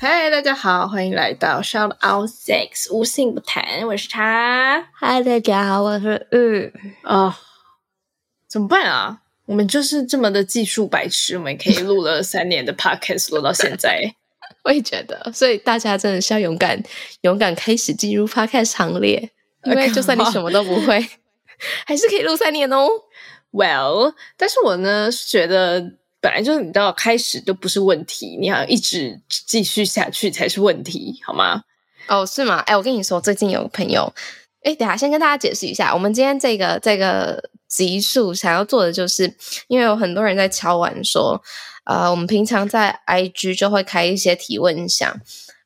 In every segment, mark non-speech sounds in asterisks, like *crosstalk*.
嗨，大家好，欢迎来到 shout out sex，无性不谈。我是他。嗨，大家好，我是玉。啊、哦，怎么办啊？我们就是这么的技术白痴，我们可以录了三年的 podcast，录到现在。*laughs* 我也觉得，所以大家真的是要勇敢，勇敢开始进入 podcast 行列，因为就算你什么都不会，*laughs* 还是可以录三年哦。Well，但是我呢是觉得，本来就是你知道，开始都不是问题，你要一直继续下去才是问题，好吗？哦，是吗？哎，我跟你说，最近有个朋友，哎，等下先跟大家解释一下，我们今天这个这个集数想要做的，就是因为有很多人在敲完说，呃，我们平常在 IG 就会开一些提问箱。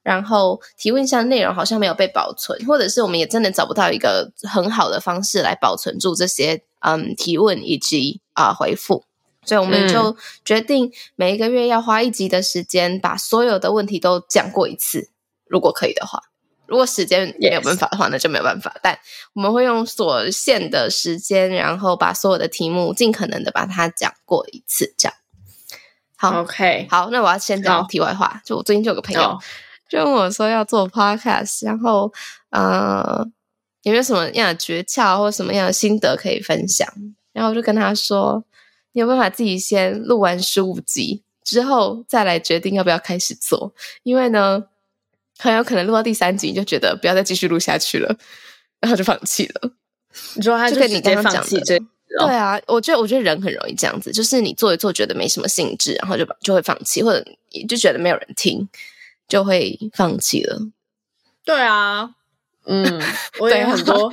然后提问箱内容好像没有被保存，或者是我们也真的找不到一个很好的方式来保存住这些嗯提问以及啊、回复，所以我们就决定每一个月要花一集的时间把所有的问题都讲过一次，如果可以的话，如果时间没有办法的话，那就没有办法。但我们会用所限的时间，然后把所有的题目尽可能的把它讲过一次，这样。好，OK，好，那我要先讲题外话，就我最近就有个朋友。*laughs* 就问我说要做 podcast，然后呃有没有什么样的诀窍或什么样的心得可以分享？然后我就跟他说，你有办法自己先录完十五集之后再来决定要不要开始做，因为呢很有可能录到第三集你就觉得不要再继续录下去了，*laughs* 然后就放弃了。你说他就跟你刚刚讲的，对啊，我觉得我觉得人很容易这样子，就是你做一做觉得没什么兴致，然后就就会放弃，或者你就觉得没有人听。就会放弃了。对啊，嗯，我也很多，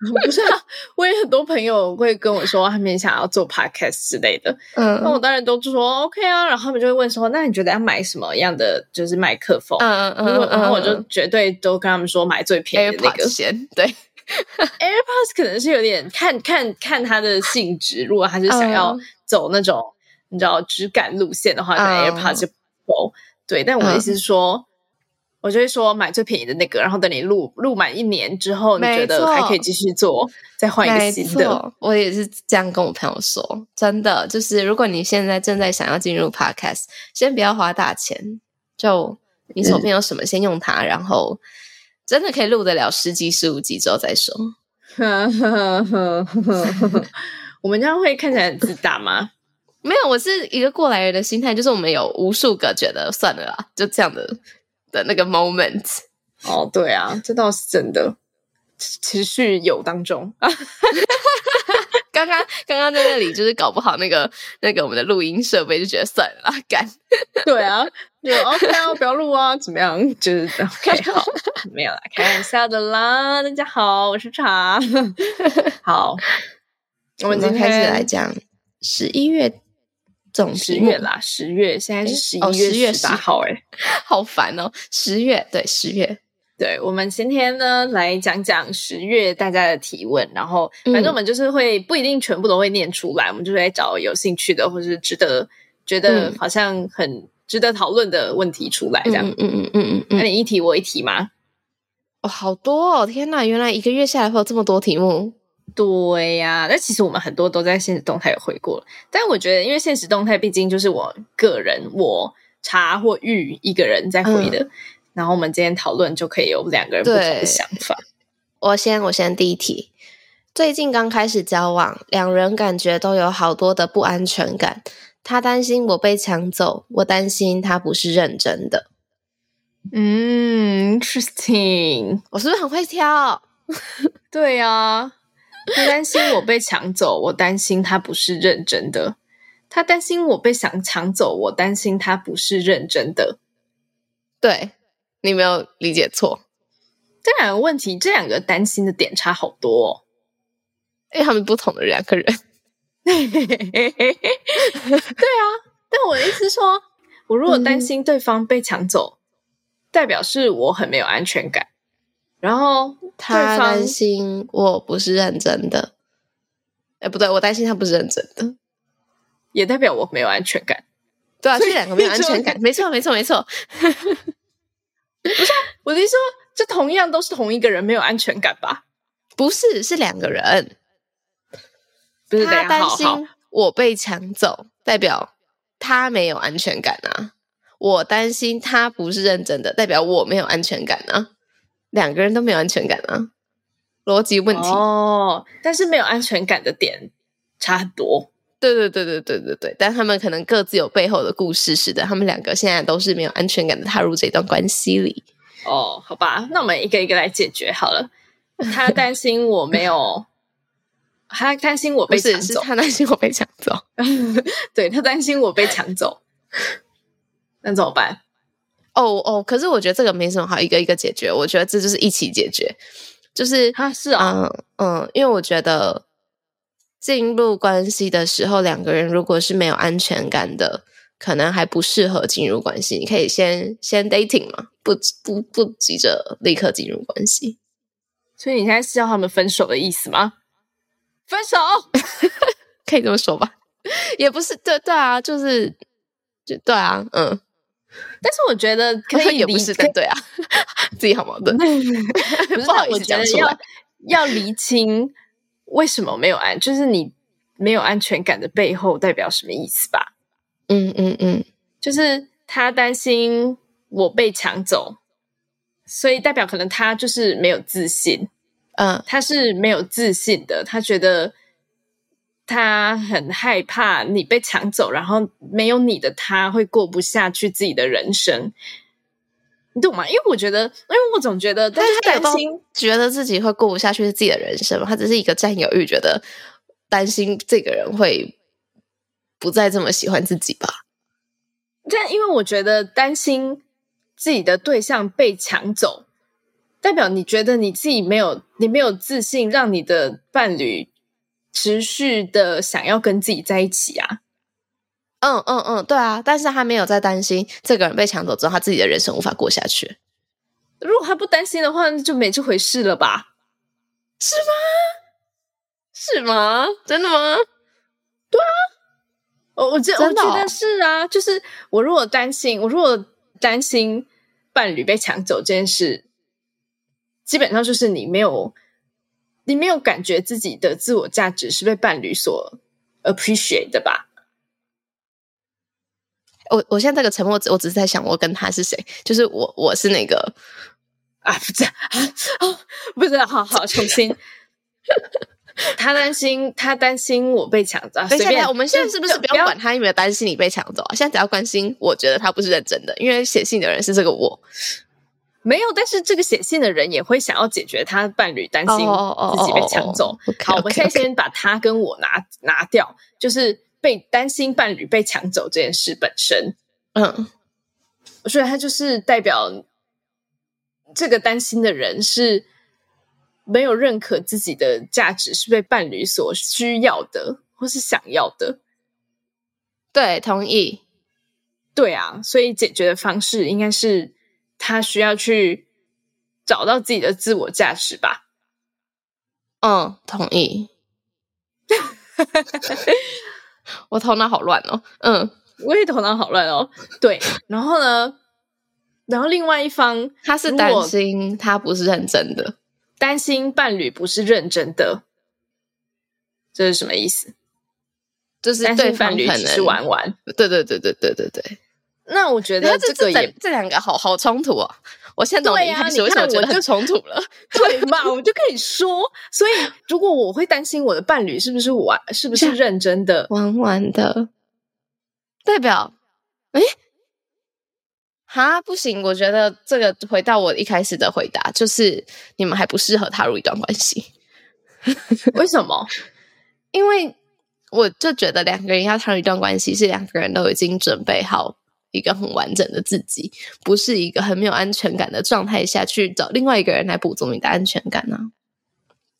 *laughs* 不是啊，我也很多朋友会跟我说他们想要做 podcast 之类的，嗯，那我当然都说 OK 啊，然后他们就会问说，那你觉得要买什么样的就是麦克风？嗯嗯嗯，然后我就绝对都跟他们说买最便宜的那个。先，对，*laughs* AirPods 可能是有点看看看它的性质，如果他是想要走那种你知道质感路线的话，那 AirPods 就不够。对，但我的意思是说，嗯、我就会说买最便宜的那个，然后等你录录满一年之后，你觉得还可以继续做，再换一个新的。我也是这样跟我朋友说，真的，就是如果你现在正在想要进入 Podcast，先不要花大钱，就你手边有什么先用它，嗯、然后真的可以录得了十集、十五集之后再说。*laughs* *laughs* 我们这样会看起来很自大吗？*laughs* 没有，我是一个过来人的心态，就是我们有无数个觉得算了啦，就这样的的那个 moment。哦，对啊，这倒是真的，持续有当中。*laughs* 刚刚刚刚在那里，就是搞不好那个那个我们的录音设备，就觉得算了啦，干。*laughs* 对啊，就 OK 啊，不要录啊，怎么样？就是 OK，*laughs* 好，没有啦，开玩笑的啦。大家好，我是茶。好，我们今天开始来讲十一月。总十月啦，十月现在是十一月十八号，哎，好烦哦！十月对十月，对我们今天呢来讲讲十月大家的提问，然后反正我们就是会不一定全部都会念出来，嗯、我们就会找有兴趣的或是值得觉得好像很值得讨论的问题出来，这样，嗯嗯嗯嗯嗯，那你一题我一题吗？哦，好多哦！天哪，原来一个月下来会有这么多题目。对呀、啊，但其实我们很多都在现实动态有回过了，但我觉得，因为现实动态毕竟就是我个人，我查或玉一个人在回的，嗯、然后我们今天讨论就可以有两个人不同的想法。我先，我先第一题，最近刚开始交往，两人感觉都有好多的不安全感，他担心我被抢走，我担心他不是认真的。嗯，interesting，我是不是很会挑？*laughs* 对呀、啊。他担心我被抢走，我担心他不是认真的。他担心我被想抢走，我担心他不是认真的。对，你没有理解错。这两个问题，这两个担心的点差好多哦。因为他们不同的两个人。*laughs* 对啊，但我的意思说，我如果担心对方被抢走，嗯、代表是我很没有安全感。然后他担心我不是认真的，哎，不对，我担心他不是认真的，也代表我没有安全感。对啊，这两个没有安全感，没错，没错，没错。*laughs* 不是，我的意思说，这同样都是同一个人没有安全感吧？不是，是两个人。不是，他担心我被抢走，代表他没有安全感啊。我担心他不是认真的，代表我没有安全感啊。两个人都没有安全感啊，逻辑问题哦。但是没有安全感的点差很多。对对对对对对对，但他们可能各自有背后的故事，使得他们两个现在都是没有安全感的踏入这段关系里。哦，好吧，那我们一个一个来解决好了。他担心我没有，*laughs* 他担心我被抢走，是他担心我被抢走。*laughs* 对，他担心我被抢走，那怎么办？哦哦，可是我觉得这个没什么好一个一个解决，我觉得这就是一起解决，就是他是啊，嗯嗯，因为我觉得进入关系的时候，两个人如果是没有安全感的，可能还不适合进入关系。你可以先先 dating 嘛，不不不急着立刻进入关系。所以你现在是要他们分手的意思吗？分手 *laughs* 可以这么说吧，*laughs* 也不是，对对啊，就是就对啊，嗯。*laughs* 但是我觉得可以，也不是对啊，*laughs* 自己好矛盾。*laughs* 不是，我觉得要要厘清为什么没有安，就是你没有安全感的背后代表什么意思吧？嗯嗯嗯，就是他担心我被抢走，所以代表可能他就是没有自信。嗯，他是没有自信的，他觉得。他很害怕你被抢走，然后没有你的他会过不下去自己的人生，你懂吗？因为我觉得，因为我总觉得，但是他担心，觉得自己会过不下去是自己的人生嘛，他只是一个占有欲，觉得担心这个人会不再这么喜欢自己吧。但因为我觉得担心自己的对象被抢走，代表你觉得你自己没有，你没有自信，让你的伴侣。持续的想要跟自己在一起啊，嗯嗯嗯，对啊，但是他没有在担心这个人被抢走之后，他自己的人生无法过下去。如果他不担心的话，那就没这回事了吧？是吗？是吗？真的吗？对啊，我我觉得、哦、我觉得是啊，哦、就是我如果担心，我如果担心伴侣被抢走这件事，基本上就是你没有。你没有感觉自己的自我价值是被伴侣所 appreciate 的吧？我我现在这个沉默，我只是在想，我跟他是谁？就是我，我是那个啊，不是啊，啊，*laughs* 不是，好好 *laughs* 重新。他担心，他担心我被抢走。我们现在是不是不要管他有没有担心你被抢走啊？现在只要关心，我觉得他不是认真的，因为写信的人是这个我。没有，但是这个写信的人也会想要解决他伴侣担心自己被抢走。好，我们现在先把他跟我拿拿掉，就是被担心伴侣被抢走这件事本身。嗯，所以他就是代表这个担心的人是没有认可自己的价值是被伴侣所需要的或是想要的。对，同意。对啊，所以解决的方式应该是。他需要去找到自己的自我价值吧。嗯，同意。*laughs* 我头脑好乱哦。嗯，我也头脑好乱哦。对，然后呢？然后另外一方他是担心他不是认真的，担心伴侣不是认真的，这是什么意思？就是对伴侣只是玩玩。对对对对对对对。那我觉得这个也这，这两个好好冲突哦！我现在懂你开始为什么觉得很冲突了，*laughs* 对嘛？我就可以说，所以如果我会担心我的伴侣是不是玩，是不是认真的玩玩的，代表诶哈，不行！我觉得这个回到我一开始的回答，就是你们还不适合踏入一段关系。*laughs* 为什么？因为我就觉得两个人要踏入一段关系，是两个人都已经准备好。一个很完整的自己，不是一个很没有安全感的状态下去找另外一个人来补足你的安全感呢、啊？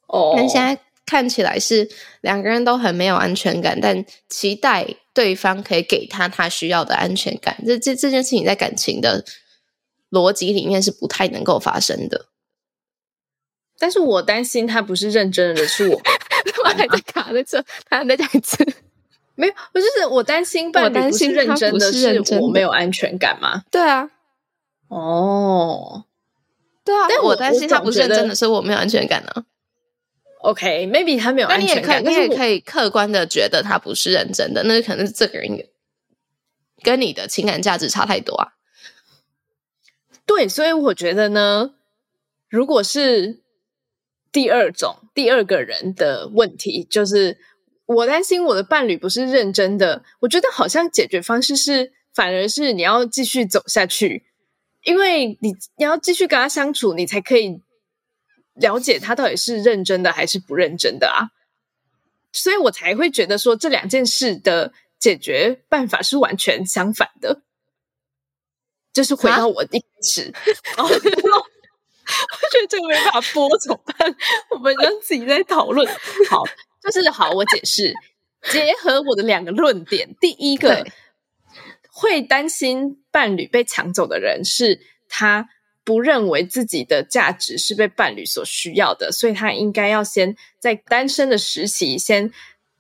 哦，但现在看起来是两个人都很没有安全感，但期待对方可以给他他需要的安全感。这这这件事情在感情的逻辑里面是不太能够发生的。但是我担心他不是认真的，是我，*laughs* 我还在卡在这，他还在讲一次，没有，就是我担心伴侣不是认真的，是我没有安全感吗？对啊，哦，对啊，但我担心他不是认真的，是我没有安全感呢、啊。OK，maybe、okay, 他没有安全感，你也可以，你也可以客观的觉得他不是认真的，那可能是这个人跟你的情感价值差太多啊。对，所以我觉得呢，如果是。第二种，第二个人的问题就是，我担心我的伴侣不是认真的。我觉得好像解决方式是，反而是你要继续走下去，因为你你要继续跟他相处，你才可以了解他到底是认真的还是不认真的啊。所以我才会觉得说，这两件事的解决办法是完全相反的，就是回到我一开始。啊 *laughs* 我觉得这个没办法播，怎么办？我们让自己在讨论。好，就是好，我解释，*laughs* 结合我的两个论点。第一个，会担心伴侣被抢走的人，是他不认为自己的价值是被伴侣所需要的，所以他应该要先在单身的时期，先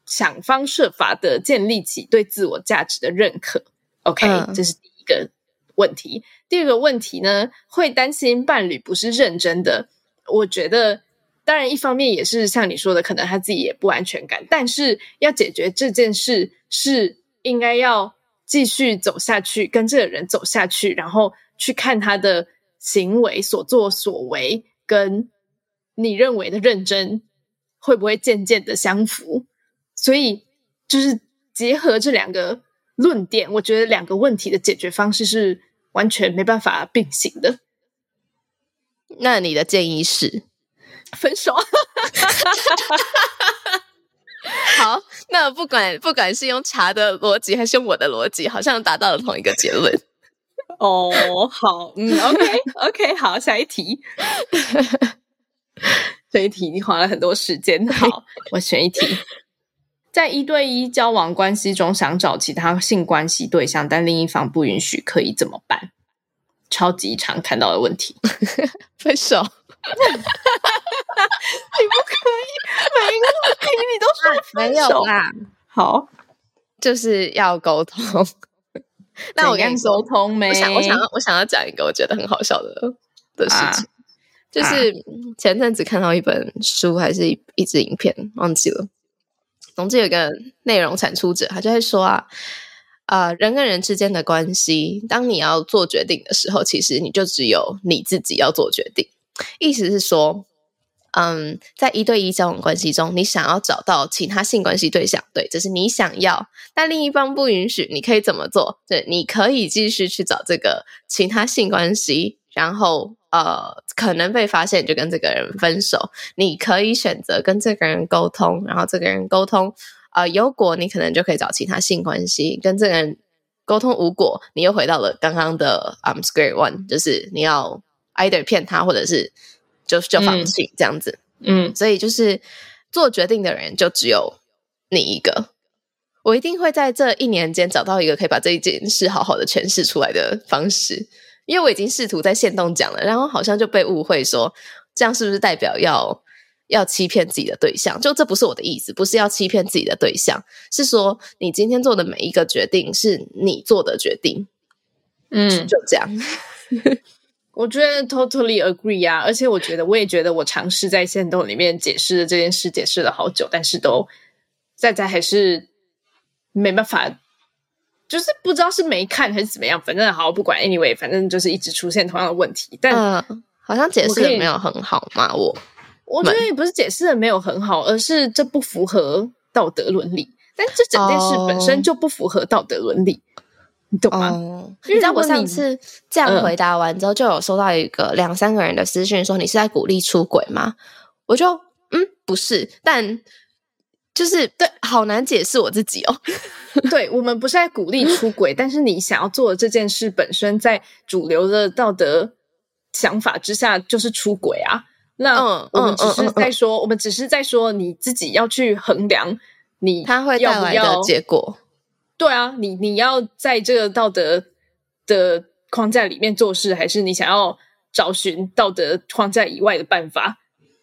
想方设法的建立起对自我价值的认可。OK，嗯，这是第一个问题。第二个问题呢，会担心伴侣不是认真的。我觉得，当然一方面也是像你说的，可能他自己也不安全感。但是要解决这件事，是应该要继续走下去，跟这个人走下去，然后去看他的行为、所作所为，跟你认为的认真会不会渐渐的相符。所以，就是结合这两个论点，我觉得两个问题的解决方式是。完全没办法并行的。那你的建议是分手？*laughs* 好，那不管不管是用茶的逻辑还是用我的逻辑，好像达到了同一个结论。*laughs* 哦，好，嗯，OK，OK，okay, okay, 好，下一题。*laughs* 这一题你花了很多时间。好，我选一题。在一对一交往关系中，想找其他性关系对象，但另一方不允许，可以怎么办？超级常看到的问题，分手。*laughs* 你不可以每一个问题你都说分手。没有啦。好，就是要沟通。*laughs* 那我跟你说，沟通没？我想，我想要，我想要讲一个我觉得很好笑的的事情，啊、就是前阵子看到一本书，还是一一支影片，忘记了。总之有一个内容产出者，他就会说啊，呃，人跟人之间的关系，当你要做决定的时候，其实你就只有你自己要做决定。意思是说，嗯，在一对一交往关系中，你想要找到其他性关系对象，对，这是你想要，但另一方不允许，你可以怎么做？对，你可以继续去找这个其他性关系，然后。呃，可能被发现就跟这个人分手。你可以选择跟这个人沟通，然后这个人沟通，呃，有果你可能就可以找其他性关系。跟这个人沟通无果，你又回到了刚刚的 um square one，就是你要 either 骗他，或者是就就放弃这样子。嗯，所以就是做决定的人就只有你一个。我一定会在这一年间找到一个可以把这一件事好好的诠释出来的方式。因为我已经试图在线动讲了，然后好像就被误会说，这样是不是代表要要欺骗自己的对象？就这不是我的意思，不是要欺骗自己的对象，是说你今天做的每一个决定是你做的决定。嗯，就这样。*laughs* 我觉得 totally agree 啊，而且我觉得我也觉得我尝试在线动里面解释的这件事，解释了好久，但是都在在还是没办法。就是不知道是没看还是怎么样，反正好不管，anyway，反正就是一直出现同样的问题。但、呃、好像解释的没有很好嘛，我我觉得也不是解释的没有很好，而是这不符合道德伦理。但这整件事本身就不符合道德伦理，哦、你懂吗？哦、你知道我上次这样回答完之后，就有收到一个两三个人的私讯说你是在鼓励出轨吗？我就嗯不是，但。就是对，好难解释我自己哦。*laughs* 对，我们不是在鼓励出轨，但是你想要做的这件事本身，在主流的道德想法之下就是出轨啊。那我们只是在说，嗯嗯嗯、我们只是在说你自己要去衡量你他会带来的结果。对啊，你你要在这个道德的框架里面做事，还是你想要找寻道德框架以外的办法？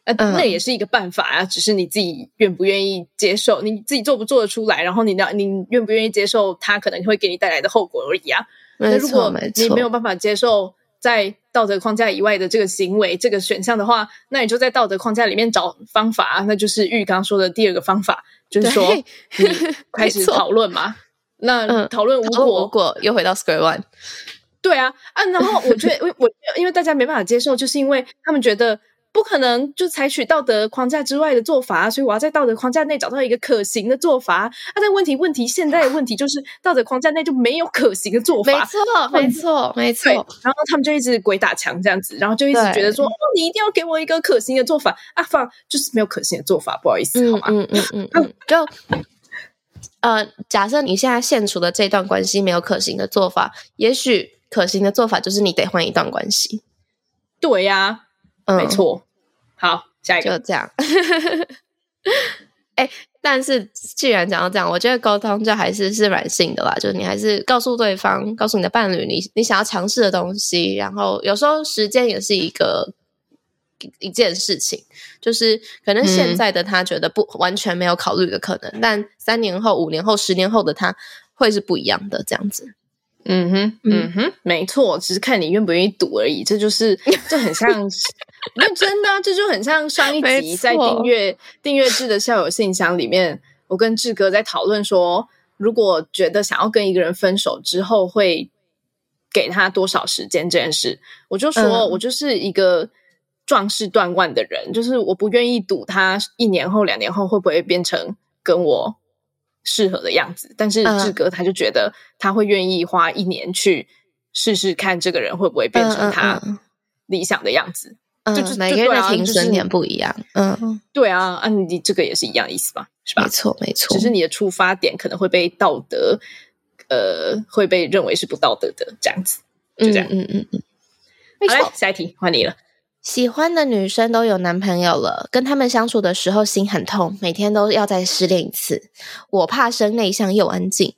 呃，那也是一个办法啊，只是你自己愿不愿意接受，你自己做不做得出来，然后你的你愿不愿意接受他可能会给你带来的后果而已啊。那如果你没有办法接受在道德框架以外的这个行为这个选项的话，那你就在道德框架里面找方法，那就是玉刚说的第二个方法，就是说你开始讨论嘛。那讨论无果，无果又回到 square one。对啊，啊，然后 *laughs* 我觉得，我我因为大家没办法接受，就是因为他们觉得。不可能就采取道德框架之外的做法，所以我要在道德框架内找到一个可行的做法。那、啊、但问题问题现在的问题就是道德框架内就没有可行的做法。没错，*laughs* 没错，没错。然后他们就一直鬼打墙这样子，然后就一直觉得说，哦，你一定要给我一个可行的做法啊！放就是没有可行的做法，不好意思，好吗？嗯嗯嗯嗯，*laughs* 就呃，假设你现在现处的这段关系没有可行的做法，也许可行的做法就是你得换一段关系。对呀、啊，没错。嗯好，下一个就这样。哎、欸，但是既然讲到这样，我觉得沟通就还是是软性的啦，就是你还是告诉对方，告诉你的伴侣你，你你想要尝试的东西。然后有时候时间也是一个一件事情，就是可能现在的他觉得不、嗯、完全没有考虑的可能，但三年后、五年后、十年后的他会是不一样的，这样子。嗯哼，嗯哼，没错，只是看你愿不愿意赌而已。这就是，*laughs* 这很像，那真的、啊，这就很像上一集在订阅订阅制的校友信箱里面，我跟志哥在讨论说，如果觉得想要跟一个人分手之后，会给他多少时间这件事，我就说、嗯、我就是一个壮士断腕的人，就是我不愿意赌他一年后、两年后会不会变成跟我。适合的样子，但是志哥他就觉得他会愿意花一年去试试看这个人会不会变成他理想的样子。嗯，就是每个人的停损点不一样。嗯，对啊，啊，你这个也是一样意思吧？是吧？没错，没错。只是你的出发点可能会被道德，呃，会被认为是不道德的这样子。就这样，嗯嗯嗯。好嘞，下一题换你了。喜欢的女生都有男朋友了，跟他们相处的时候心很痛，每天都要再失恋一次。我怕生，内向又安静，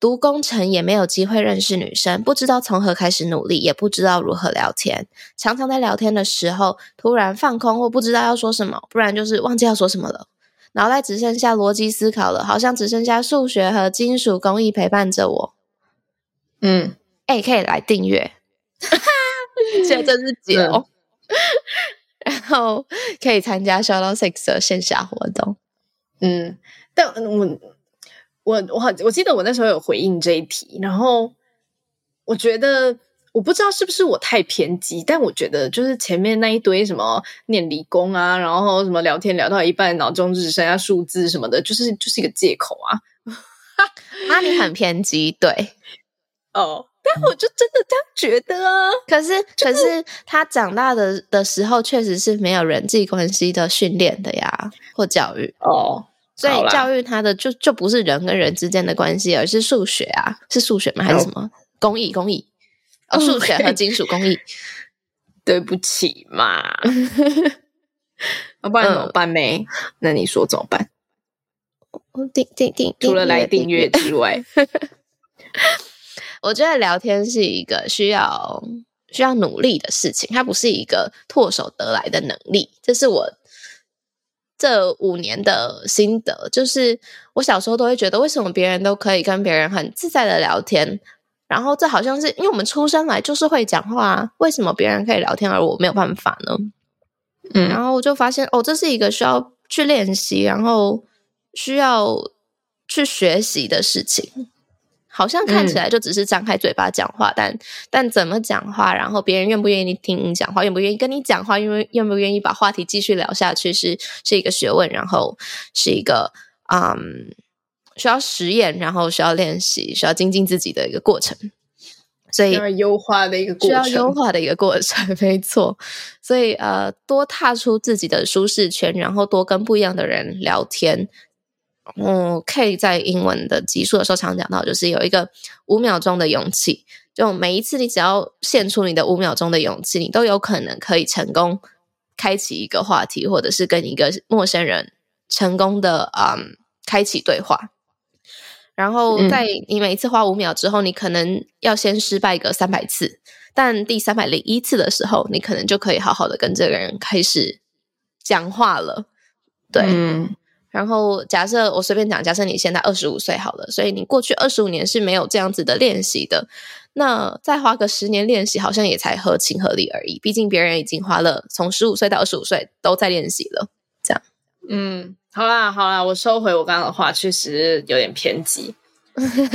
读工程也没有机会认识女生，不知道从何开始努力，也不知道如何聊天。常常在聊天的时候突然放空，或不知道要说什么，不然就是忘记要说什么了，脑袋只剩下逻辑思考了，好像只剩下数学和金属工艺陪伴着我。嗯，哎、欸，可以来订阅，*laughs* *laughs* 现在真是解哦。然后可以参加 Shout Six 的线下活动。嗯，但我我我好，我记得我那时候有回应这一题，然后我觉得我不知道是不是我太偏激，但我觉得就是前面那一堆什么念理工啊，然后什么聊天聊到一半，脑中只剩下数字什么的，就是就是一个借口啊。啊，你很偏激，对，哦。但我就真的这样觉得啊！可是，就是、可是他长大的的时候，确实是没有人际关系的训练的呀，或教育哦。所以教育他的就就不是人跟人之间的关系，而是数学啊，是数学吗？还是什么、哦、工艺？工艺哦，数学和金属工艺。*laughs* 对不起嘛，要 *laughs* 不然怎么办呢？嗯、那你说怎么办？订订订，除了来订阅之外。*laughs* 我觉得聊天是一个需要需要努力的事情，它不是一个唾手得来的能力。这是我这五年的心得，就是我小时候都会觉得，为什么别人都可以跟别人很自在的聊天，然后这好像是因为我们出生来就是会讲话，为什么别人可以聊天而我没有办法呢？嗯，然后我就发现，哦，这是一个需要去练习，然后需要去学习的事情。好像看起来就只是张开嘴巴讲话，嗯、但但怎么讲话，然后别人愿不愿意听你讲话，愿不愿意跟你讲话，因为愿不愿意把话题继续聊下去，是是一个学问，然后是一个嗯需要实验，然后需要练习，需要精进自己的一个过程，所以需要优化的一个过程，需要优化的一个过程，*laughs* 没错。所以呃，多踏出自己的舒适圈，然后多跟不一样的人聊天。嗯，K 在英文的集数的时候常讲到，就是有一个五秒钟的勇气，就每一次你只要献出你的五秒钟的勇气，你都有可能可以成功开启一个话题，或者是跟一个陌生人成功的嗯开启对话。然后在你每一次花五秒之后，你可能要先失败个三百次，但第三百零一次的时候，你可能就可以好好的跟这个人开始讲话了。对，嗯。然后假设我随便讲，假设你现在二十五岁好了，所以你过去二十五年是没有这样子的练习的，那再花个十年练习，好像也才合情合理而已。毕竟别人已经花了从十五岁到二十五岁都在练习了，这样。嗯，好啦好啦，我收回我刚刚的话，确实有点偏激。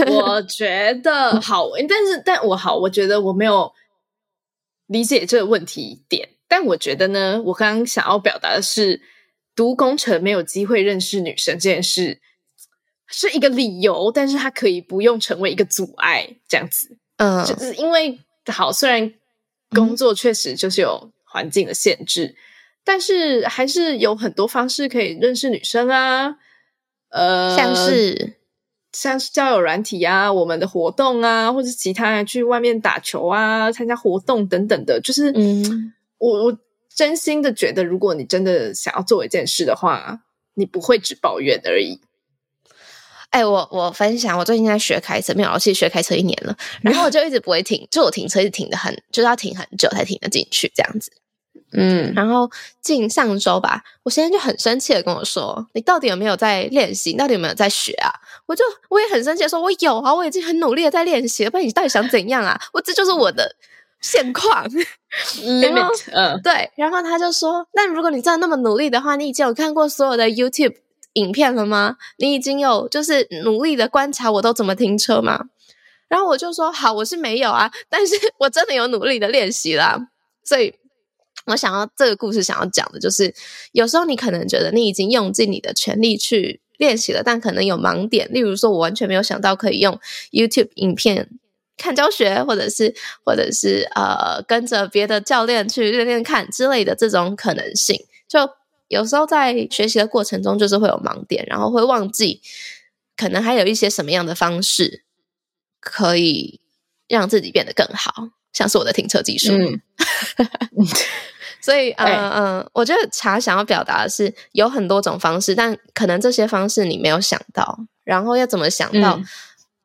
我觉得好，但是但我好，我觉得我没有理解这个问题点，但我觉得呢，我刚刚想要表达的是。读工程没有机会认识女生这件事是一个理由，但是它可以不用成为一个阻碍，这样子。嗯，就是因为好，虽然工作确实就是有环境的限制，嗯，但是还是有很多方式可以认识女生啊。呃，像是像是交友软体啊，我们的活动啊，或者其他去外面打球啊，参加活动等等的，就是嗯，我我。真心的觉得，如果你真的想要做一件事的话，你不会只抱怨而已。哎、欸，我我分享，我最近在学开车，没有，我其实学开车一年了，*laughs* 然后我就一直不会停，就我停车一直停的很，就是要停很久才停得进去这样子。嗯，然后近上周吧，我现在就很生气的跟我说：“你到底有没有在练习？你到底有没有在学啊？”我就我也很生气的说：“我有啊，我已经很努力的在练习了，不然你到底想怎样啊？我这就是我的。”现况，limit，嗯，对，然后他就说：“那如果你真的那么努力的话，你已经有看过所有的 YouTube 影片了吗？你已经有就是努力的观察我都怎么停车吗？”然后我就说：“好，我是没有啊，但是我真的有努力的练习啦。”所以，我想要这个故事想要讲的就是，有时候你可能觉得你已经用尽你的全力去练习了，但可能有盲点，例如说，我完全没有想到可以用 YouTube 影片。看教学，或者是或者是呃，跟着别的教练去练练看之类的这种可能性，就有时候在学习的过程中，就是会有盲点，然后会忘记，可能还有一些什么样的方式可以让自己变得更好，像是我的停车技术。嗯，*laughs* 所以嗯嗯、我觉得茶想要表达的是有很多种方式，但可能这些方式你没有想到，然后要怎么想到？嗯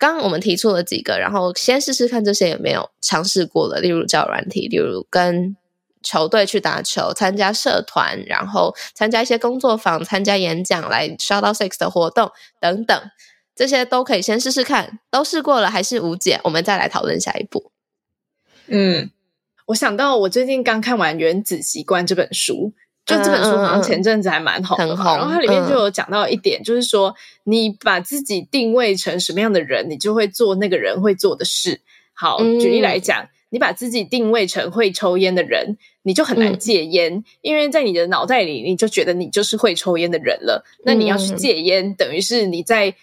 刚我们提出了几个，然后先试试看这些有没有尝试过了，例如交友软体，例如跟球队去打球，参加社团，然后参加一些工作坊，参加演讲，来 shout out sex 的活动等等，这些都可以先试试看。都试过了还是无解，我们再来讨论下一步。嗯，我想到我最近刚看完《原子习惯》这本书。就这本书好像前阵子还蛮红的，嗯嗯、然后它里面就有讲到一点，嗯、就是说你把自己定位成什么样的人，你就会做那个人会做的事。好，嗯、举例来讲，你把自己定位成会抽烟的人，你就很难戒烟，嗯、因为在你的脑袋里，你就觉得你就是会抽烟的人了。那你要去戒烟，嗯、等于是你在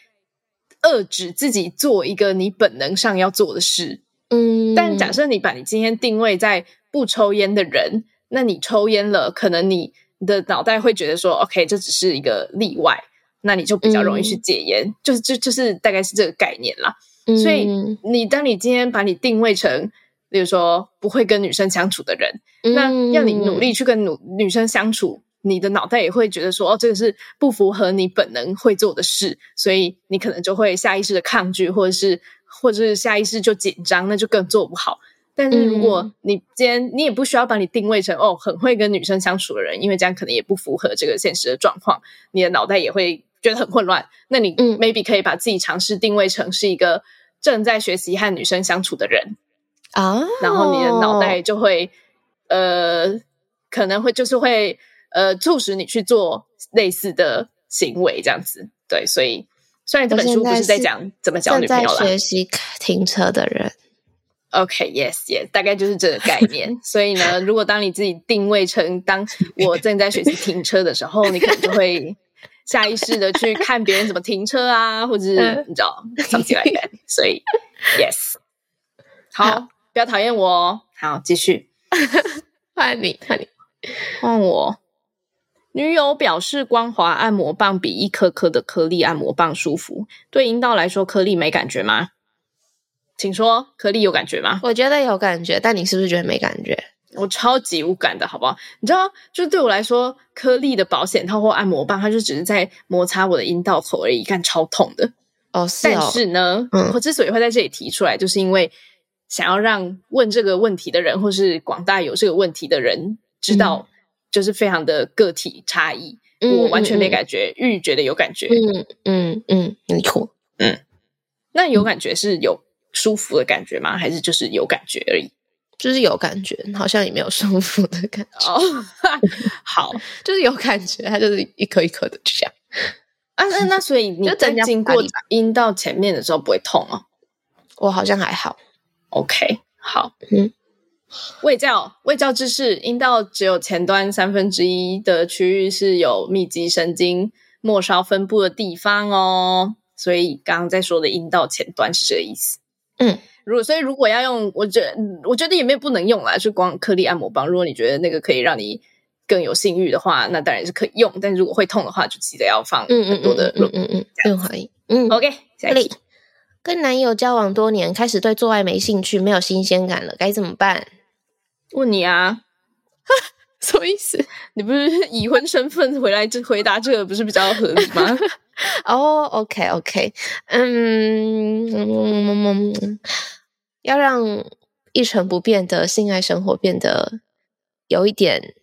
遏制自己做一个你本能上要做的事。嗯，但假设你把你今天定位在不抽烟的人。那你抽烟了，可能你的脑袋会觉得说，OK，这只是一个例外，那你就比较容易去戒烟，嗯、就是就就是大概是这个概念啦。嗯、所以你当你今天把你定位成，比如说不会跟女生相处的人，嗯、那要你努力去跟女女生相处，你的脑袋也会觉得说，哦，这个是不符合你本能会做的事，所以你可能就会下意识的抗拒，或者是或者是下意识就紧张，那就更做不好。但是如果你今天你也不需要把你定位成哦很会跟女生相处的人，因为这样可能也不符合这个现实的状况，你的脑袋也会觉得很混乱。那你 maybe 可以把自己尝试定位成是一个正在学习和女生相处的人啊，哦、然后你的脑袋就会呃可能会就是会呃促使你去做类似的行为这样子。对，所以虽然这本书不是在讲怎么交女朋友了，学习停车的人。OK，Yes，Yes，大概就是这个概念。所以呢，如果当你自己定位成当我正在学习停车的时候，你可能就会下意识的去看别人怎么停车啊，或者是你知道，something like that。所以，Yes，好，好不要讨厌我哦。好，继续。*laughs* 换你，换你，换我。女友表示，光滑按摩棒比一颗颗的颗粒按摩棒舒服。对阴道来说，颗粒没感觉吗？请说，颗粒有感觉吗？我觉得有感觉，但你是不是觉得没感觉？我超级无感的，好不好？你知道，就对我来说，颗粒的保险套或按摩棒，它就只是在摩擦我的阴道口而已，干超痛的。哦，是哦。但是呢，嗯，我之所以会在这里提出来，就是因为想要让问这个问题的人，或是广大有这个问题的人知道，就是非常的个体差异。嗯、我完全没感觉，玉、嗯、觉得有感觉。嗯嗯嗯，没错。嗯，那有感觉是有舒服的感觉吗？还是就是有感觉而已？就是有感觉，好像也没有舒服的感觉。哦，*laughs* 好，就是有感觉，它就是一颗一颗的这样。啊，那那所以你在经过阴道前面的时候不会痛哦？我好像还好。OK，好，嗯。胃教，胃教知识，阴道只有前端三分之一的区域是有密集神经末梢分布的地方哦。所以刚刚在说的阴道前端是这个意思。嗯。如果所以如果要用，我觉得我觉得也没有不能用啦，就光颗粒按摩棒。如果你觉得那个可以让你更有性欲的话，那当然是可以用。但如果会痛的话，就记得要放很多的润嗯嗯润滑液。嗯，OK，下一题。跟男友交往多年，开始对做爱没兴趣，没有新鲜感了，该怎么办？问你啊，什么意思？*laughs* 你不是已婚身份回来这回答这个不是比较合理吗？*laughs* 哦、okay. 嗯，嗯，要让一成不变的性爱生活变得有一点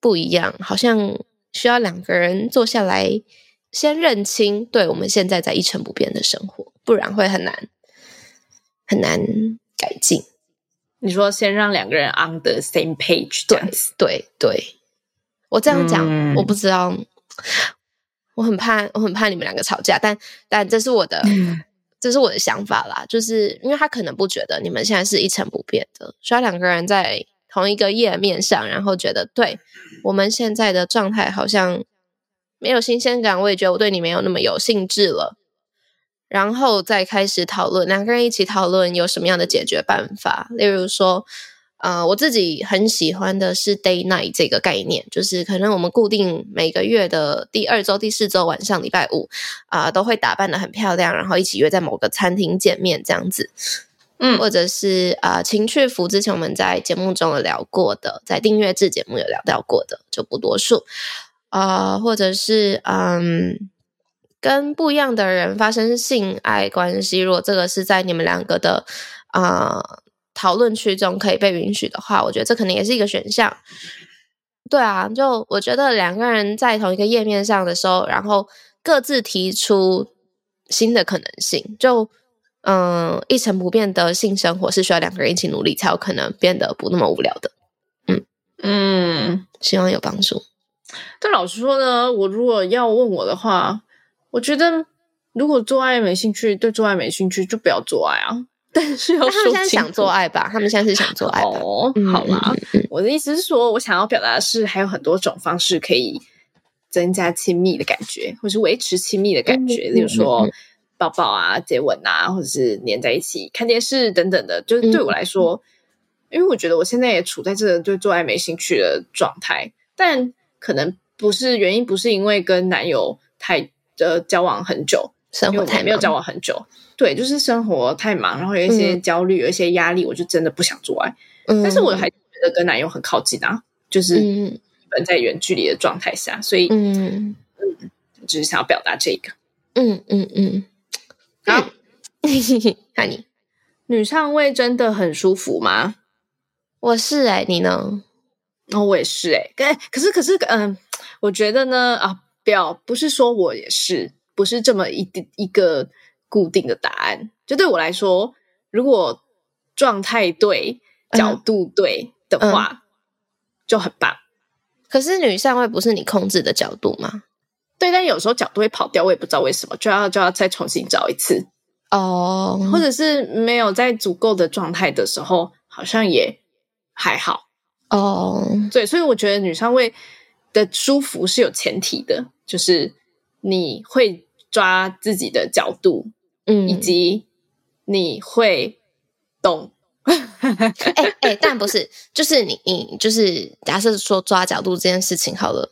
不一样，好像需要两个人坐下来先认清，对我们现在在一成不变的生活，不然会很难很难改进。你说先让两个人 on the same page，对对对，我这样讲，嗯、我不知道。我很怕，我很怕你们两个吵架，但但这是我的，嗯、这是我的想法啦。就是因为他可能不觉得你们现在是一成不变的，需要两个人在同一个页面上，然后觉得对我们现在的状态好像没有新鲜感，我也觉得我对你没有那么有兴致了，然后再开始讨论，两个人一起讨论有什么样的解决办法，例如说。呃，我自己很喜欢的是 day night 这个概念，就是可能我们固定每个月的第二周、第四周晚上，礼拜五啊、呃，都会打扮得很漂亮，然后一起约在某个餐厅见面这样子。嗯，或者是啊、呃，情趣服，之前我们在节目中有聊过的，在订阅制节目有聊到过的，就不多说。啊、呃，或者是嗯，跟不一样的人发生性爱关系，如果这个是在你们两个的啊。呃讨论区中可以被允许的话，我觉得这可能也是一个选项。对啊，就我觉得两个人在同一个页面上的时候，然后各自提出新的可能性，就嗯，一成不变的性生活是需要两个人一起努力才有可能变得不那么无聊的。嗯嗯，希望有帮助。但老实说呢，我如果要问我的话，我觉得如果做爱没兴趣，对做爱没兴趣，就不要做爱啊。但是要说，他们现在想做爱吧？他们现在是想做爱吧？哦，好啦，我的意思是说，我想要表达的是，还有很多种方式可以增加亲密的感觉，或是维持亲密的感觉，例如说抱抱啊、接吻啊，或者是黏在一起看电视等等的。就是对我来说，因为我觉得我现在也处在这个对做爱没兴趣的状态，但可能不是原因，不是因为跟男友太呃交往很久，生活太没有交往很久。对，就是生活太忙，然后有一些焦虑，嗯、有一些压力，我就真的不想做爱。嗯、但是我还觉得跟男友很靠近啊，就是本在远距离的状态下，所以嗯嗯，只是想要表达这个。嗯嗯嗯，好，*laughs* 看你女上位真的很舒服吗？我是哎、欸，你呢？哦，我也是哎、欸，可是可是嗯，我觉得呢啊，不是说我也是，不是这么一一个。固定的答案，就对我来说，如果状态对、角度对的话，嗯嗯、就很棒。可是女上位不是你控制的角度吗？对，但有时候角度会跑掉，我也不知道为什么，就要就要再重新找一次哦。或者是没有在足够的状态的时候，好像也还好哦。对，所以我觉得女上位的舒服是有前提的，就是你会抓自己的角度。嗯，以及你会懂，哎哎、欸欸，但不是，就是你你就是假设说抓角度这件事情好了，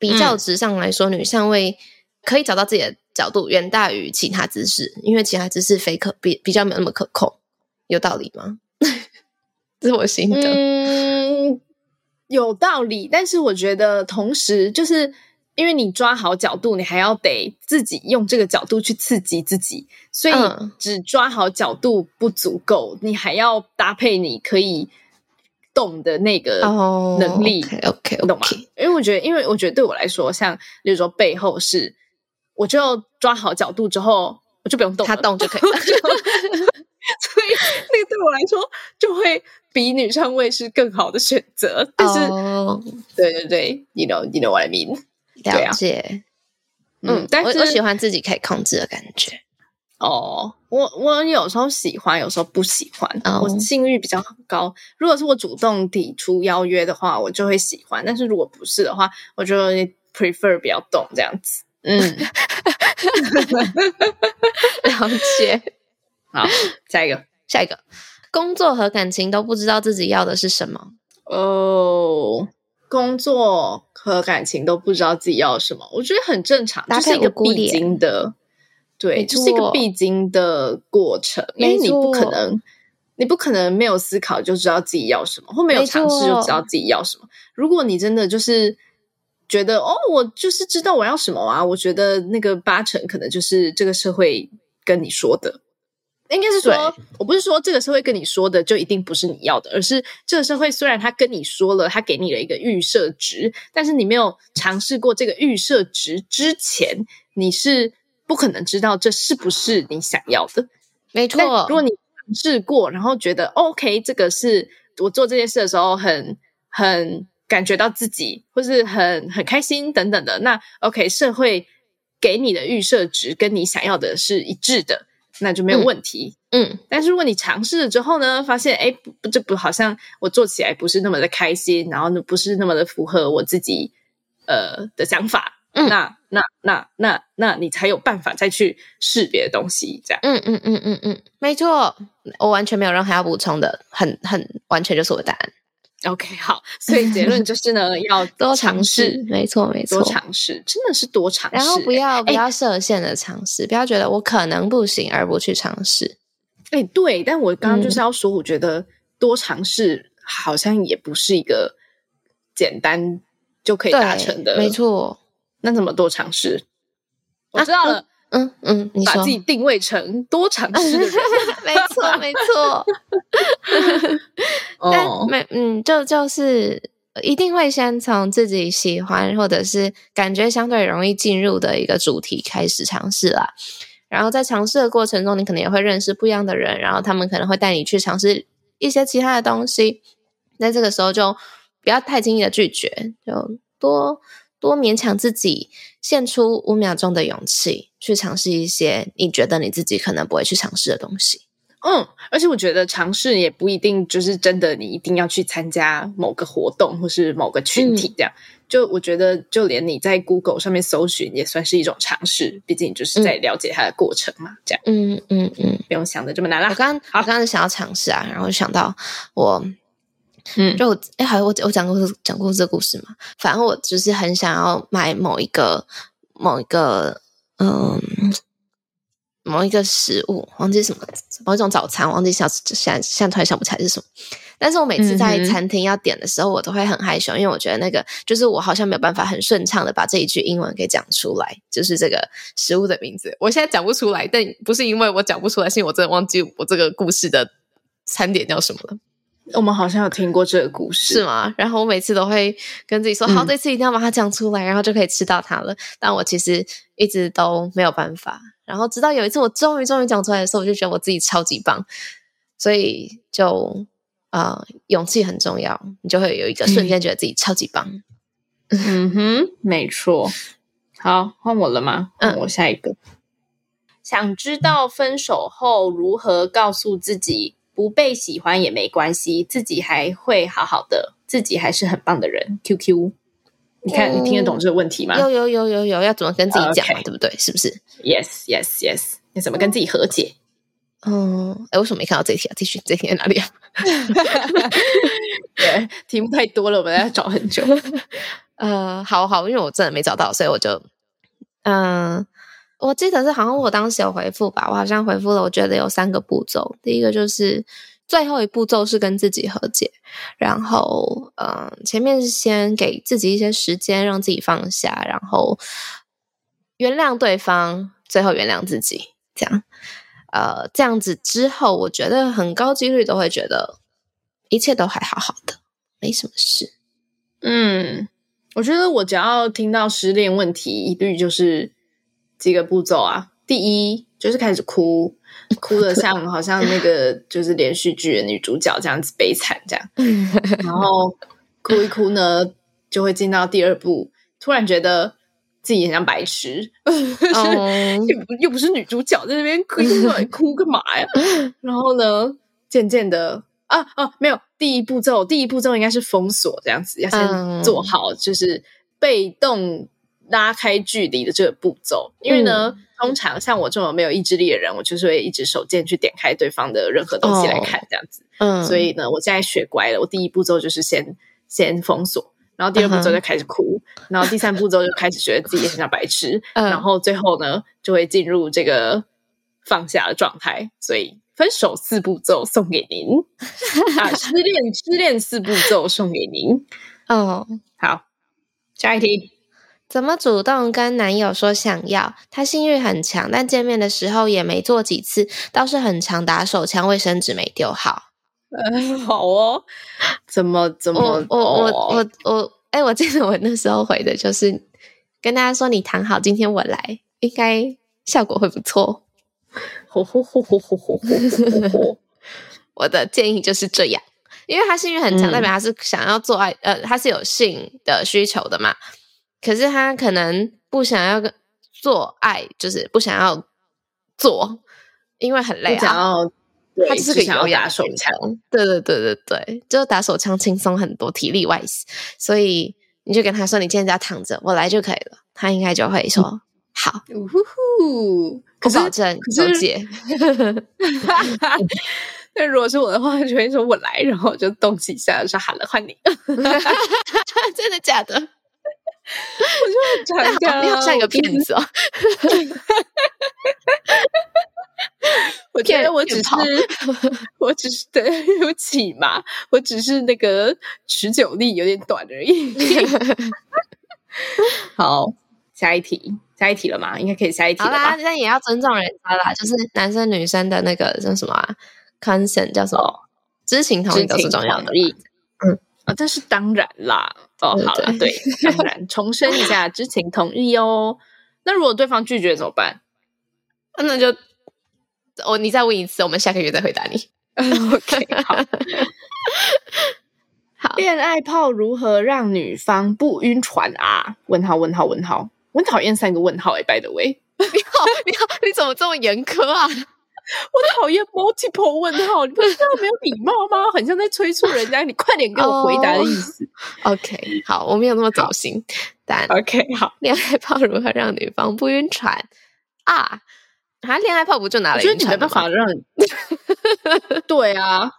比较值上来说，嗯、女上位可以找到自己的角度远大于其他姿势，因为其他姿势非可比比较没有那么可控，有道理吗？*laughs* 这是我心得。嗯，有道理，但是我觉得同时就是。因为你抓好角度，你还要得自己用这个角度去刺激自己，所以只抓好角度不足够，你还要搭配你可以动的那个能力。Oh, OK，OK，懂吗？因为我觉得，因为我觉得对我来说，像比如说背后是，我就抓好角度之后，我就不用动，他动就可以了。*laughs* 所以那个对我来说，就会比女上位是更好的选择。但是，oh. 对对对，you know，you know what I mean。了解，嗯，但是我，我喜欢自己可以控制的感觉。哦，我我有时候喜欢，有时候不喜欢。哦、我性欲比较高，如果是我主动提出邀约的话，我就会喜欢；但是如果不是的话，我就 prefer 不要动这样子。嗯，*laughs* 了解。好，下一个，下一个，工作和感情都不知道自己要的是什么。哦。工作和感情都不知道自己要什么，我觉得很正常，这是一个必经的，对，这是一个必经的过程，因为你不可能，你不可能没有思考就知道自己要什么，或没有尝试就知道自己要什么。如果你真的就是觉得哦，我就是知道我要什么啊，我觉得那个八成可能就是这个社会跟你说的。应该是说，我不是说这个社会跟你说的就一定不是你要的，而是这个社会虽然他跟你说了，他给你了一个预设值，但是你没有尝试过这个预设值之前，你是不可能知道这是不是你想要的。没错，如果你尝试过，然后觉得 OK，这个是我做这件事的时候很很感觉到自己，或是很很开心等等的，那 OK，社会给你的预设值跟你想要的是一致的。那就没有问题，嗯，嗯，但是如果你尝试了之后呢，发现哎，不，这不好像我做起来不是那么的开心，然后呢，不是那么的符合我自己呃的想法，嗯，那那那那那你才有办法再去试别的东西，这样，嗯嗯嗯嗯嗯，没错，我完全没有任何要补充的，很很完全就是我的答案。OK，好，所以结论就是呢，*laughs* 要多尝试，没错，没错，多尝试，真的是多尝试，然后不要不要设限的尝试，不要觉得我可能不行而不去尝试。哎，对，但我刚刚就是要说，我觉得多尝试好像也不是一个简单就可以达成的，没错。那怎么多尝试？我知道了。嗯嗯，你说把自己定位成多尝试的人，没 *laughs* 错没错。*laughs* *laughs* 但没嗯，就就是一定会先从自己喜欢或者是感觉相对容易进入的一个主题开始尝试啦。然后在尝试的过程中，你可能也会认识不一样的人，然后他们可能会带你去尝试一些其他的东西。在这个时候就不要太轻易的拒绝，就多。多勉强自己，献出五秒钟的勇气，去尝试一些你觉得你自己可能不会去尝试的东西。嗯，而且我觉得尝试也不一定就是真的，你一定要去参加某个活动或是某个群体这样。嗯、就我觉得，就连你在 Google 上面搜寻，也算是一种尝试。毕竟就是在了解它的过程嘛，这样。嗯嗯嗯，不用想的这么难啦。我刚刚我刚刚想要尝试啊，然后想到我。嗯，就哎，好，我我讲过讲过这个故事嘛。反正我就是很想要买某一个某一个嗯某一个食物，忘记什么某一种早餐，忘记想现在现在突然想不起来是什么。但是我每次在餐厅要点的时候，我都会很害羞，因为我觉得那个就是我好像没有办法很顺畅的把这一句英文给讲出来，就是这个食物的名字。我现在讲不出来，但不是因为我讲不出来，是因为我真的忘记我这个故事的餐点叫什么了。我们好像有听过这个故事，是吗？然后我每次都会跟自己说：“好，这次一定要把它讲出来，然后就可以吃到它了。”但我其实一直都没有办法。然后直到有一次，我终于终于讲出来的时候，我就觉得我自己超级棒。所以就啊、呃，勇气很重要，你就会有一个瞬间觉得自己超级棒。嗯哼，没错。好，换我了吗？嗯，我下一个。想知道分手后如何告诉自己？不被喜欢也没关系，自己还会好好的，自己还是很棒的人。Q Q，你看、嗯、你听得懂这个问题吗？有有有有有，要怎么跟自己讲嘛？Okay. 对不对？是不是？Yes Yes Yes，你怎么跟自己和解？嗯，哎，为什么没看到这题啊？这题这题在哪里啊？*laughs* 对，题目太多了，我们要找很久。*laughs* 呃，好好，因为我真的没找到，所以我就嗯。我记得是好像我当时有回复吧，我好像回复了，我觉得有三个步骤。第一个就是最后一步骤是跟自己和解，然后，嗯、前面是先给自己一些时间，让自己放下，然后原谅对方，最后原谅自己，这样，呃，这样子之后，我觉得很高几率都会觉得一切都还好好的，没什么事。嗯，我觉得我只要听到失恋问题，一律就是几个步骤啊，第一就是开始哭。哭的像 *laughs* 好像那个就是连续剧的女主角这样子悲惨这样，*laughs* 然后哭一哭呢，就会进到第二步，突然觉得自己很像白痴，*laughs* 又不又不是女主角在那边哭，哭干嘛呀？然后呢，渐渐的啊啊，没有第一步骤，第一步骤应该是封锁这样子，要先做好就是被动拉开距离的这个步骤，因为呢。嗯通常像我这种没有意志力的人，我就是会一直手贱去点开对方的任何东西来看，这样子。嗯，所以呢，我现在学乖了，我第一步骤就是先先封锁，然后第二步骤就开始哭，嗯、然后第三步骤就开始觉得自己很像白痴，嗯、然后最后呢就会进入这个放下的状态。所以分手四步骤送给您，啊，*laughs* 失恋失恋四步骤送给您。哦，好，下一题。怎么主动跟男友说想要？他性欲很强，但见面的时候也没做几次，倒是很常打手枪，卫生纸没丢好。嗯，*laughs* 好哦。怎么怎么？我我我我，哎，我记得我那时候回的就是跟大家说，你躺好，今天我来，应该效果会不错。我的建议就是这样，因为他性欲很强，代表他是想要做爱，呃，他是有性的需求的嘛。可是他可能不想要做爱，就是不想要做，因为很累啊。想要他就是可以要打手枪，对对对对对，就打手枪轻松很多，体力 wise。所以你就跟他说：“你今天只要躺着，我来就可以了。”他应该就会说：“嗯、好。”呜呼呼，我保证有解。*laughs* 那如果是我的话，就会说我来，然后就动几下，就说好了，换你。*laughs* 真的假的？我就很常见，你好像一个骗子哦！*laughs* 我觉得 *laughs* 我只是，我只是对 *laughs* 不起嘛，我只是那个持久力有点短而已。好，下一题，下一题了吗？应该可以下一题了吧？好啦，那也要尊重人家啦，就是男生女生的那个叫什么啊？consent 叫什么？知情同意都是重要的。嗯。啊，这是当然啦。哦，好了，对，*laughs* 当然，重申一下，知情同意哦。那如果对方拒绝怎么办？那就我你再问一次，我们下个月再回答你。*laughs* OK，好。*laughs* 好，恋爱炮如何让女方不晕船啊？问号，问号，问号。我很讨厌三个问号哎，by the way。你好，你好，你怎么这么严苛啊？我讨厌 multiple 问号，你不知道没有礼貌吗？很像在催促人家，你快点给我回答的意思。Oh, *laughs* OK，好，我没有那么走心。但 OK，好，恋爱炮如何让女方不晕船啊？他恋爱炮不就拿来晕船？我觉得你没办法让。*laughs* 对啊，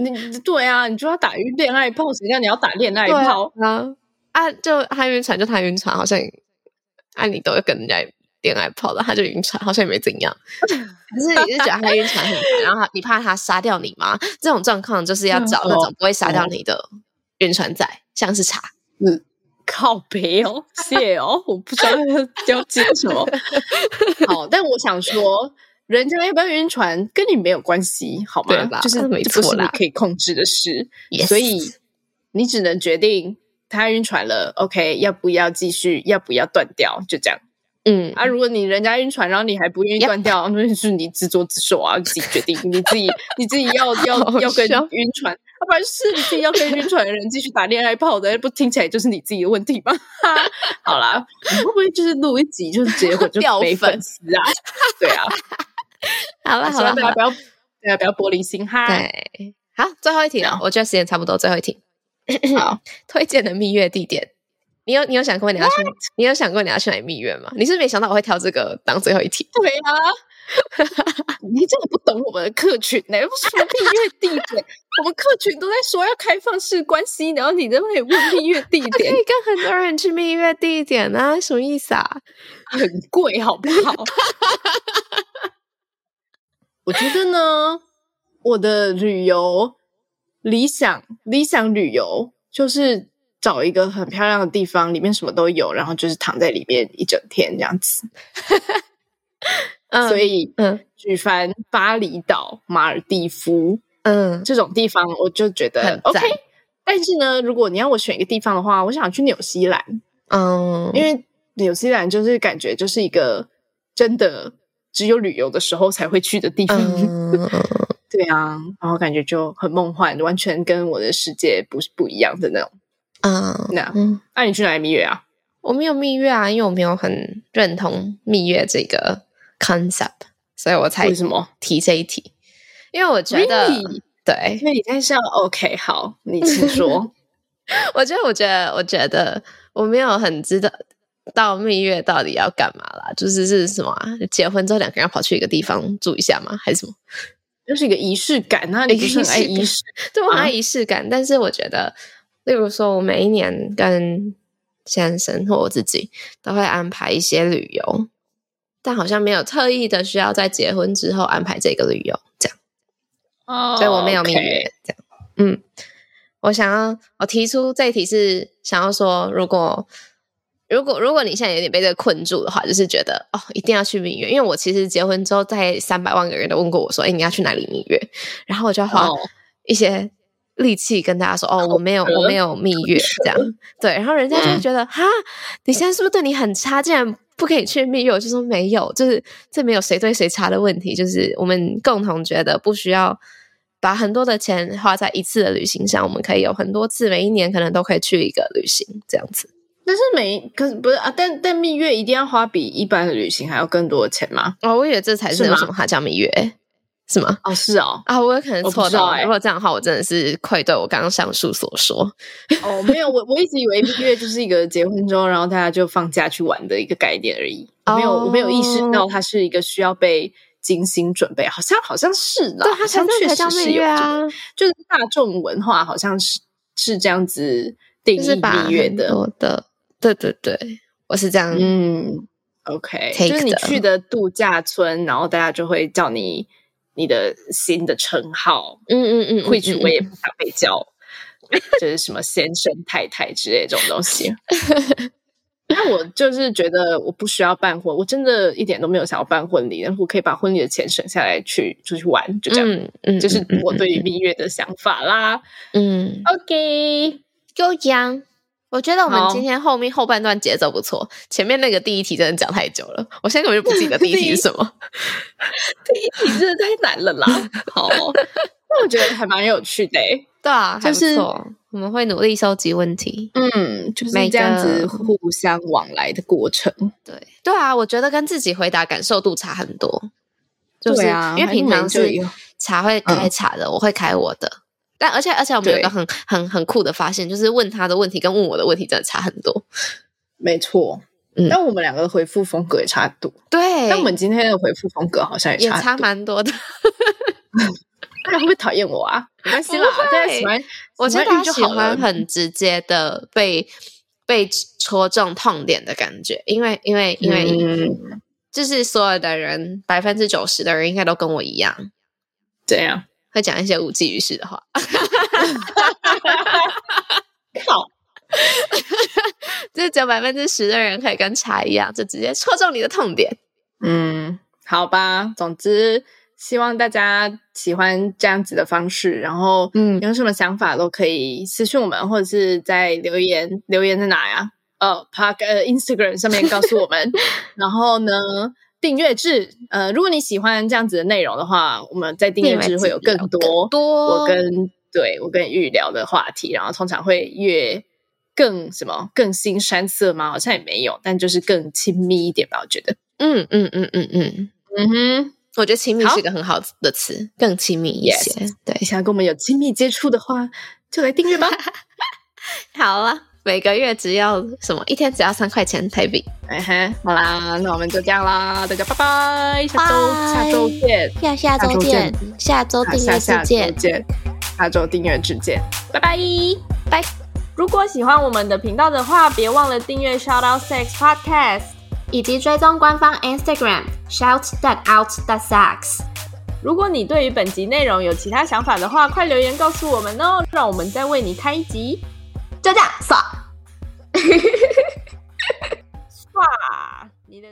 你对啊，你就要打晕恋爱炮，谁叫你要打恋爱炮啊？啊，就他晕船就他晕船，好像按，你都要跟人家。恋爱炮的，他就晕船，好像也没怎样。*laughs* 可是你是觉得他晕船很烦，然后你怕他杀掉你吗？这种状况就是要找那种不会杀掉你的晕船仔，像是茶。嗯，*laughs* 靠北哦，谢哦，我不知道要接什么。*laughs* 好，但我想说，人家要不要晕船跟你没有关系，好吗？吧就是没错啦，可以控制的事。所以你只能决定他晕船了，OK？要不要继续？要不要断掉？就这样。嗯啊，如果你人家晕船，然后你还不愿意断掉，那.是你自作自受啊，自己决定，你自己 *laughs* 你自己要要要跟晕船，要、啊、不然是你自己要跟晕船的人继续打恋爱炮的，不听起来就是你自己的问题吗？*laughs* 好啦，你会不会就是录一集，就是结果就没粉丝啊？对啊，*laughs* 好了好了，大家不要大家不要玻璃心哈。对，好，最后一题了，我觉得时间差不多，最后一题，好，*coughs* 推荐的蜜月地点。你有你有想过你要去?你有想过你要去哪蜜月吗？你是没想到我会挑这个当最后一题？*laughs* 对啊，你真的不懂我们的客群呢、欸？什么蜜月地点？我们客群都在说要开放式关系，然后你在那里问蜜月地 *laughs* 点？可以跟很多人去蜜月地点啊？什么意思啊？*laughs* 很贵，好不好？我觉得呢，我的旅游理想理想旅游就是找一个很漂亮的地方，里面什么都有，然后就是躺在里面一整天这样子。*laughs* 嗯、所以，嗯，举凡巴厘岛、马尔地夫，嗯，这种地方我就觉得 OK。但是呢，如果你要我选一个地方的话，我想去纽西兰，嗯，因为纽西兰就是感觉就是一个真的只有旅游的时候才会去的地方。嗯 *laughs* 对啊，然后感觉就很梦幻，完全跟我的世界不是不一样的那种。嗯，那嗯，那你去哪里蜜月啊？我没有蜜月啊，因为我没有很认同蜜月这个 concept，所以我才为什么提这一题？因为我觉得?对，因为你在笑。OK，好，你请说。我觉得，我觉得，我觉得我没有很知道到蜜月到底要干嘛啦，就是是什么啊？结婚之后两个人要跑去一个地方住一下吗？还是什么？就是一个仪式感，那你不是很爱仪式？*laughs* 对，我很爱仪式感。但是我觉得，例如说，我每一年跟先生或我自己都会安排一些旅游，但好像没有特意的需要在结婚之后安排这个旅游，这样。哦，所以我没有蜜月.这样。嗯，我想要，我提出这一题是想要说，如果。如果如果你现在有点被这个困住的话，就是觉得哦，一定要去蜜月，因为我其实结婚之后，在三百万个人都问过我说，哎，你要去哪里蜜月？然后我就要花一些力气跟大家说，哦，我没有，我没有蜜月，这样对。然后人家就会觉得，哈，你现在是不是对你很差，竟然不可以去蜜月？我就说没有，就是这没有谁对谁差的问题，就是我们共同觉得不需要把很多的钱花在一次的旅行上，我们可以有很多次，每一年可能都可以去一个旅行，这样子。但是每可是不是啊？但但蜜月一定要花比一般的旅行还要更多的钱吗？哦，我以为这才是为什么它叫蜜月，是吗？哦，是哦。啊，我有可能错到、欸。如果这样的话，我真的是愧对我刚刚上述所说。哦，没有，我我一直以为蜜月就是一个结婚之后，然后大家就放假去玩的一个概念而已。我没有，我没有意识到它是一个需要被精心准备。好像好像是呢，对，它确实是有啊。就是大众文化好像是是这样子定义蜜月的。对对对，我是这样。嗯，OK，就是你去的度假村，然后大家就会叫你你的新的称号。嗯嗯嗯，会去我也不想被叫，*laughs* 就是什么先生太太之类这种东西。*laughs* 那我就是觉得我不需要办婚，我真的一点都没有想要办婚礼，然后我可以把婚礼的钱省下来去出去玩，就这样。嗯嗯，就是我对于蜜月的想法啦。嗯，OK，就这样。我觉得我们今天后面后半段节奏不错，前面那个第一题真的讲太久了，我现在根本就不记得第一题是什么。*laughs* 第一题真的太难了啦！好，*laughs* 那我觉得还蛮有趣的。对啊，就是我们会努力收集问题，嗯，就是这样子互相往来的过程。对，对啊，我觉得跟自己回答感受度差很多。就是啊，因为平常是茶会开茶的，我会开我的。但而且而且我们有一个很很很酷的发现，就是问他的问题跟问我的问题真的差很多。没错，嗯，但我们两个的回复风格也差很多。对，但我们今天的回复风格好像也差也差蛮多的。*laughs* 大家会不会讨厌我啊？没关系啦，大家喜欢，我觉得大家喜欢很直接的被被戳中痛点的感觉，因为因为因为、嗯、就是所有的人百分之九十的人应该都跟我一样，这样。会讲一些无济于事的话，靠！*laughs* 就是只有百分之十的人可以跟茶一样，就直接戳中你的痛点。嗯，好吧。总之，希望大家喜欢这样子的方式。然后，嗯，有什么想法都可以私信我们，或者是在留言留言在哪呀？哦，Park 呃，Instagram 上面告诉我们。*laughs* 然后呢？订阅制，呃，如果你喜欢这样子的内容的话，我们在订阅制会有更多，多我跟对我跟玉聊的话题，然后通常会越更什么更新山色吗？好像也没有，但就是更亲密一点吧，我觉得。嗯嗯嗯嗯嗯嗯哼，我觉得亲密是一个很好的词，更亲密一些。Yes, 对，想要跟我们有亲密接触的话，就来订阅吧。*laughs* *laughs* 好啊。每个月只要什么？一天只要三块钱台币。哎嘿，好啦，那我们就这样啦，大家拜拜，下周下周见，下下周见，下周订阅制见，下周订阅制见，拜拜拜。如果喜欢我们的频道的话，别忘了订阅 Shout Out Sex Podcast，以及追踪官方 Instagram Shout That Out That Sex。如果你对于本集内容有其他想法的话，快留言告诉我们哦，让我们再为你开一集。就这样，刷，*laughs* 刷，你的。